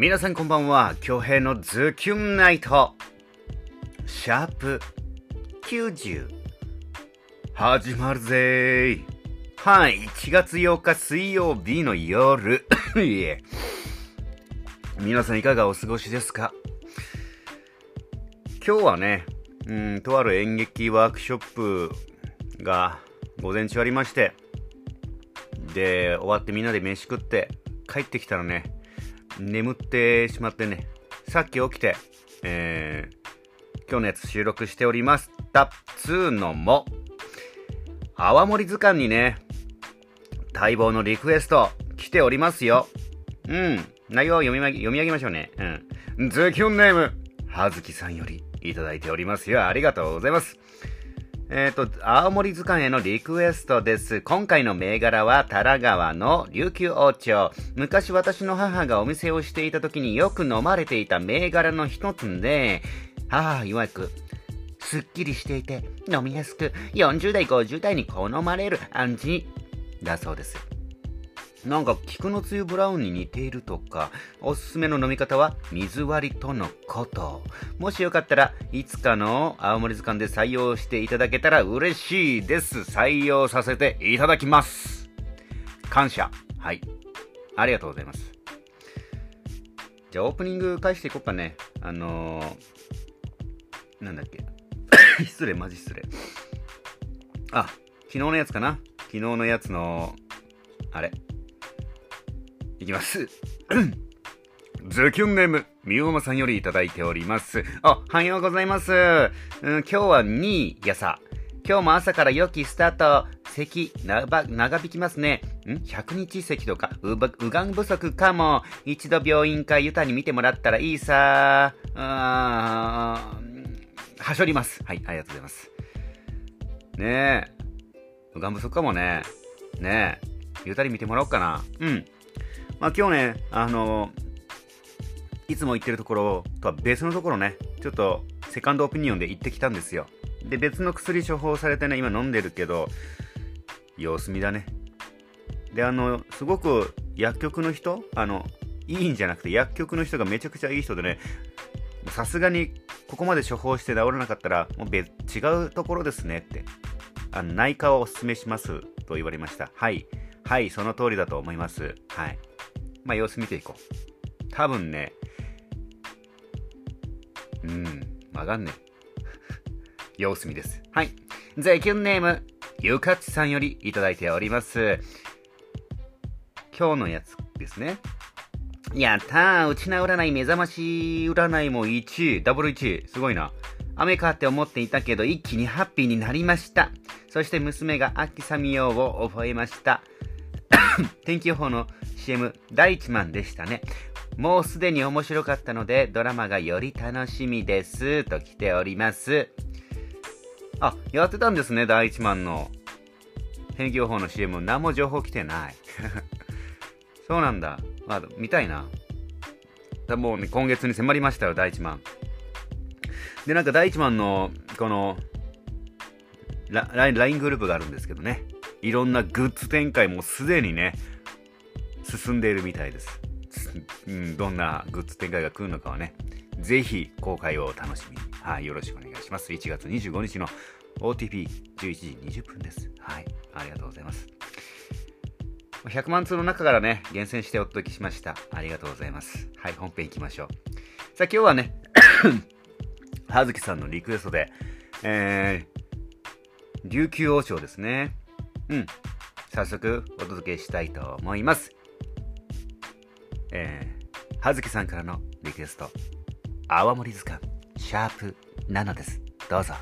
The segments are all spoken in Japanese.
皆さんこんばんは。京平のズキュンナイト。シャープ90。始まるぜー。はい。1月8日水曜日の夜。いえ。皆さんいかがお過ごしですか？今日はね、うん、とある演劇ワークショップが午前中ありまして、で、終わってみんなで飯食って帰ってきたらね、眠ってしまってね、さっき起きて、えー、今日のやつ収録しております。たつーのも、泡盛図鑑にね、待望のリクエスト来ておりますよ。うん。内容を読み読み上げましょうね。うん。ズキュンネーム、はずきさんよりいただいておりますよ。ありがとうございます。えっ、と、青森図鑑へのリクエストです。今回の銘柄は、タラ川の琉球王朝。昔私の母がお店をしていた時によく飲まれていた銘柄の一つで、母曰く、すっきりしていて飲みやすく、40代、50代に好まれる味だそうです。なんか、菊のつゆブラウンに似ているとか、おすすめの飲み方は水割りとのこと。もしよかったらいつかの青森図鑑で採用していただけたら嬉しいです。採用させていただきます。感謝。はい。ありがとうございます。じゃあオープニング返していこうかね。あのー、なんだっけ。失礼、マジ失礼。あ、昨日のやつかな昨日のやつの、あれ。いきます。ズキュンネーム、みおまさんよりいただいております。あ、おはようございます。うん、今日は2位、やさ。今日も朝から良きスタート。咳、なば、長引きますね。ん ?100 日咳とか、うば、うがん不足かも。一度病院かユタに見てもらったらいいさ。あ、はしょります。はい、ありがとうございます。ねえ。うがん不足かもね。ねえ。ユタに見てもらおうかな。うん。まあ今日ね、あのいつも行ってるところとは別のところね、ちょっとセカンドオピニオンで行ってきたんですよ。で、別の薬処方されてね、今飲んでるけど、様子見だね。で、あの、すごく薬局の人、あの、いいんじゃなくて薬局の人がめちゃくちゃいい人でね、さすがにここまで処方して治らなかったら、もう別、違うところですねって。あの内科をお勧めしますと言われました。はい。はい、その通りだと思います。はい。まあ、様子見ていこう。多分ね、うん、わかんねえ。様子見です。はい。ゼキュンネーム、ゆかちさんよりいただいております。今日のやつですね。やったーうちな占い目覚まし占いも1位、ダブル1位。すごいな。雨かって思っていたけど、一気にハッピーになりました。そして娘が秋雨用を覚えました。天気予報の CM 第一マンでしたね。もうすでに面白かったのでドラマがより楽しみですと来ております。あ、やってたんですね、第一マンの天気予報の CM 何も情報来てない。そうなんだ。まあ、見たいな。もうね、今月に迫りましたよ、第一マン。で、なんか第一マンのこの LINE グループがあるんですけどね。いろんなグッズ展開もすでにね、進んでいるみたいです。うん、どんなグッズ展開が来るのかはね、ぜひ公開をお楽しみに。はい、よろしくお願いします。1月25日の OTP11 時20分です。はい、ありがとうございます。100万通の中からね、厳選してお届けしました。ありがとうございます。はい、本編行きましょう。さあ、今日はね、葉月さんのリクエストで、えー、琉球王朝ですね。うん。早速お届けしたいと思います。えー、葉月さんからのリクエスト。泡盛図鑑、シャープ7です。どうぞ。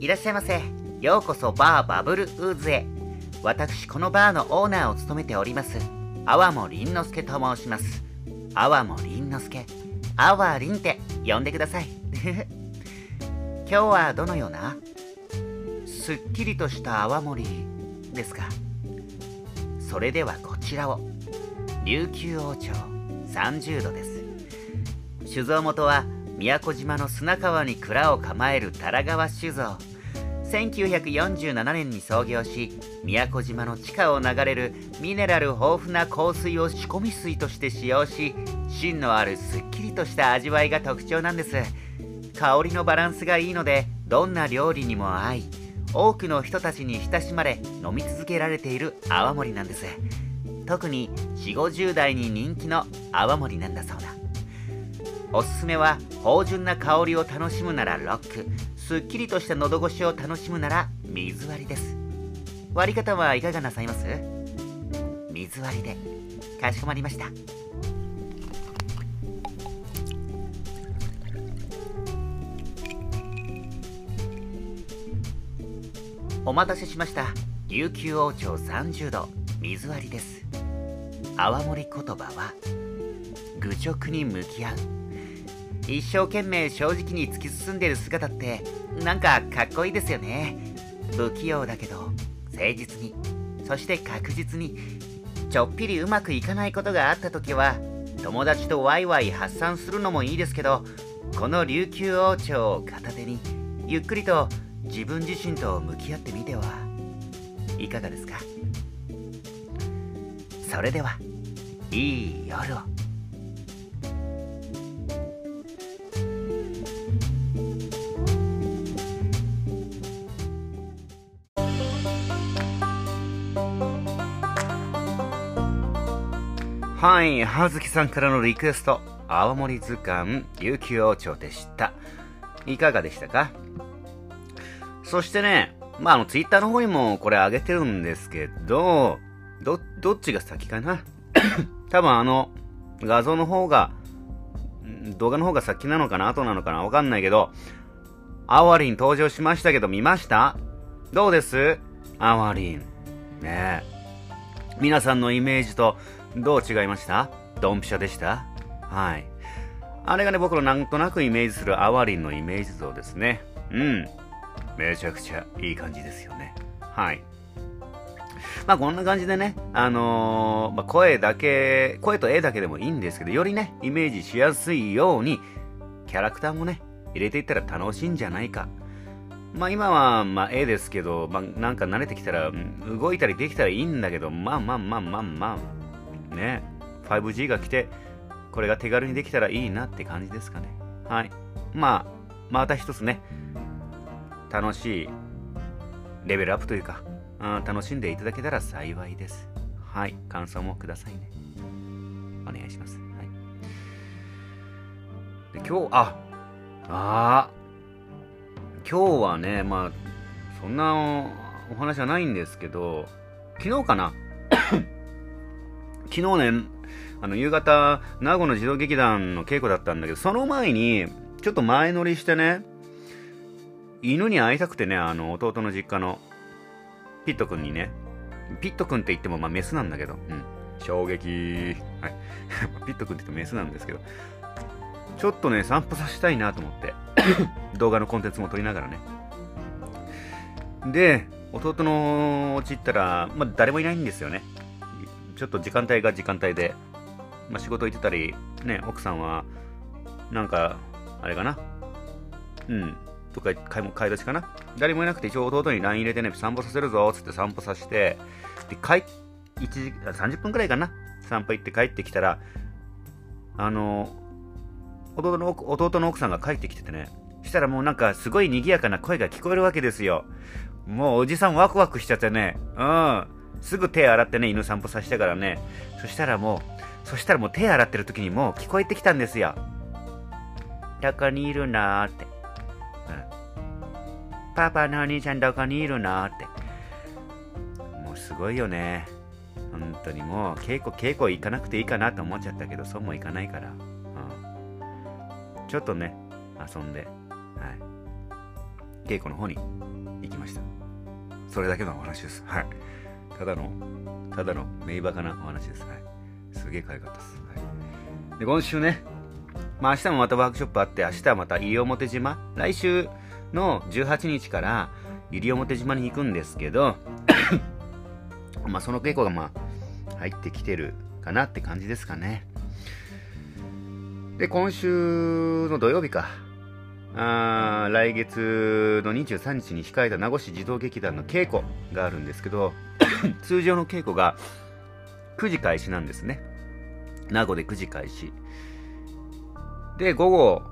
いらっしゃいませ。ようこそバーバブルウーズへ。私、このバーのオーナーを務めております。泡もりんのすけと申します。泡もりんのすけ。アワリンって呼んでください。今日はどのような？すっきりとした泡盛ですか？それではこちらを。琉球王朝30度です。酒造元は宮古島の砂川に蔵を構える多良川酒造。1947年に創業し宮古島の地下を流れるミネラル豊富な香水を仕込み水として使用し芯のあるすっきりとした味わいが特徴なんです香りのバランスがいいのでどんな料理にも合い多くの人たちに親しまれ飲み続けられている泡盛なんです。特に4 5 0代に人気の泡盛なんだそうだ。おすすめは芳醇な香りを楽しむならロックすっきりとした喉越しを楽しむなら水割りです。割り方はいかがなさいます？水割りで。かしこまりました。お待たせしました。琉球王朝30度水割りです。泡盛言葉は愚直に向き合う。一生懸命正直に突き進んでる姿ってなんかかっこいいですよね。不器用だけど誠実にそして確実にちょっぴりうまくいかないことがあった時は友達とワイワイ発散するのもいいですけどこの琉球王朝を片手にゆっくりと自分自身と向き合ってみてはいかがですか？それではいい夜を。はい、葉月さんからのリクエスト、青森図鑑、琉球王朝でした。いかがでしたか？そしてね、まあ、あの、ツイッターの方にもこれ上げてるんですけど、ど、どっちが先かな？多分あの、画像の方が、動画の方が先なのかな？後なのかな？わかんないけど、アワリン登場しましたけど見ました？どうです？アワリン。ねえ。皆さんのイメージとどう違いました？ドンピシャでした？はい。あれがね、僕のなんとなくイメージするアワリンのイメージ像ですね。うん。めちゃくちゃいい感じですよね。はい。まあこんな感じでね、あのー、まあ、声だけ、声と絵だけでもいいんですけど、よりね、イメージしやすいように、キャラクターもね、入れていったら楽しいんじゃないか。まあ今は、まあ絵ですけど、まあなんか慣れてきたら、動いたりできたらいいんだけど、まあまあまあまあまあ、ね 5G が来てこれが手軽にできたらいいなって感じですかねはいまあまた一つね楽しいレベルアップというか、うん、楽しんでいただけたら幸いです。はい感想もくださいね。お願いします。はい。で今日ああ今日はねまあそんなお話はないんですけど昨日かな？昨日ね、あの、夕方、名護の児童劇団の稽古だったんだけど、その前に、ちょっと前乗りしてね、犬に会いたくてね、あの、弟の実家の、ピット君にね、ピット君って言っても、まあ、メスなんだけど、うん。衝撃。はい。ピット君って言ってもメスなんですけど、ちょっとね、散歩させたいなと思って、動画のコンテンツも撮りながらね。で、弟の家行ったら、まあ、誰もいないんですよね。ちょっと時間帯が時間帯で、まあ、仕事行ってたり、ね、奥さんは、なんか、あれかな。うん。とか買い買い出しかな。誰もいなくて一応弟に LINE 入れてね、散歩させるぞ、つって散歩させて、で、帰、1時、30分くらいかな。散歩行って帰ってきたら、あの、弟の弟の奥さんが帰ってきててね、したらもうなんかすごい賑やかな声が聞こえるわけですよ。もうおじさんワクワクしちゃってね、うん。すぐ手洗ってね、犬散歩させてからね、そしたらもう、そしたらもう手洗ってる時にもう聞こえてきたんですよ。どこにいるなーって。うん。パパのお兄ちゃんどこにいるなーって。もうすごいよね。本当にもう稽古、稽古行かなくていいかなと思っちゃったけど、そうもいかないから。うん。ちょっとね、遊んで、はい。稽古の方に行きました。それだけのお話です。はい。ただの、ただの名バカなお話です。はい。すげえ可愛かったです。はい。で、今週ね、まあ明日もまたワークショップあって、明日はまた西表島、来週の18日から西表島に行くんですけど、まあその稽古がまあ入ってきてるかなって感じですかね。で、今週の土曜日か。あ来月の23日に控えた名護市児童劇団の稽古があるんですけど 通常の稽古が9時開始なんですね名護で9時開始で午後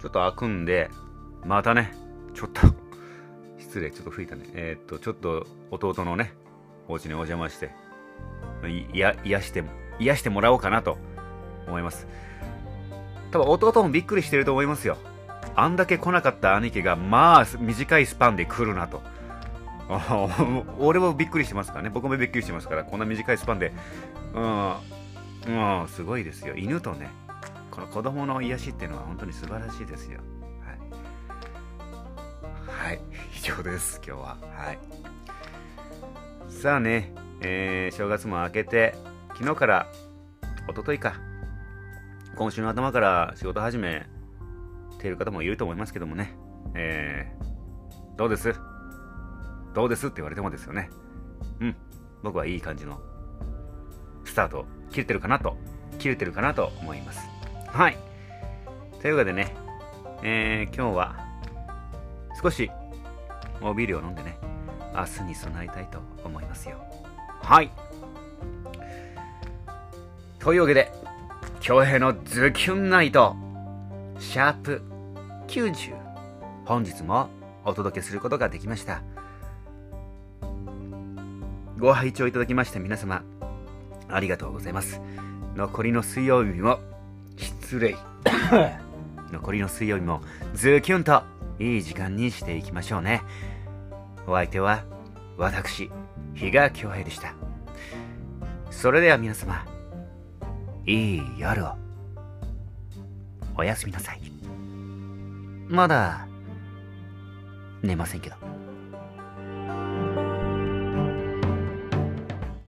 ちょっと開くんでまたねちょっと 失礼ちょっと吹いたねえー、っとちょっと弟のねお家にお邪魔していや癒して癒してもらおうかなと思います多分弟もびっくりしてると思いますよあんだけ来なかった兄貴が、まあ、短いスパンで来るなと。俺もびっくりしてますからね。僕もびっくりしてますから、こんな短いスパンで。うん、うん、すごいですよ。犬とね、この子供の癒しっていうのは本当に素晴らしいですよ。はい。はい、以上です、今日は。はい。さあね、えー、正月も明けて、昨日から、一昨日か、今週の頭から仕事始めている方もいると思いますけどもね、えー、どうです？どうですって言われてもですよね。うん、僕はいい感じのスタート切れてるかなと、切れてるかなと思います。はい。というわけでね、えー、今日は少しおビールを飲んでね、明日に備えたいと思いますよ。はい。というわけで、京平のズキュンナイト、シャープ90本日もお届けすることができましたご拝聴いただきまして皆様ありがとうございます残りの水曜日も失礼。残りの水曜日もズキュンといい時間にしていきましょうね。お相手は私比嘉恭平でした。それでは皆様いい夜を。おやすみなさい。まだ寝ませんけど。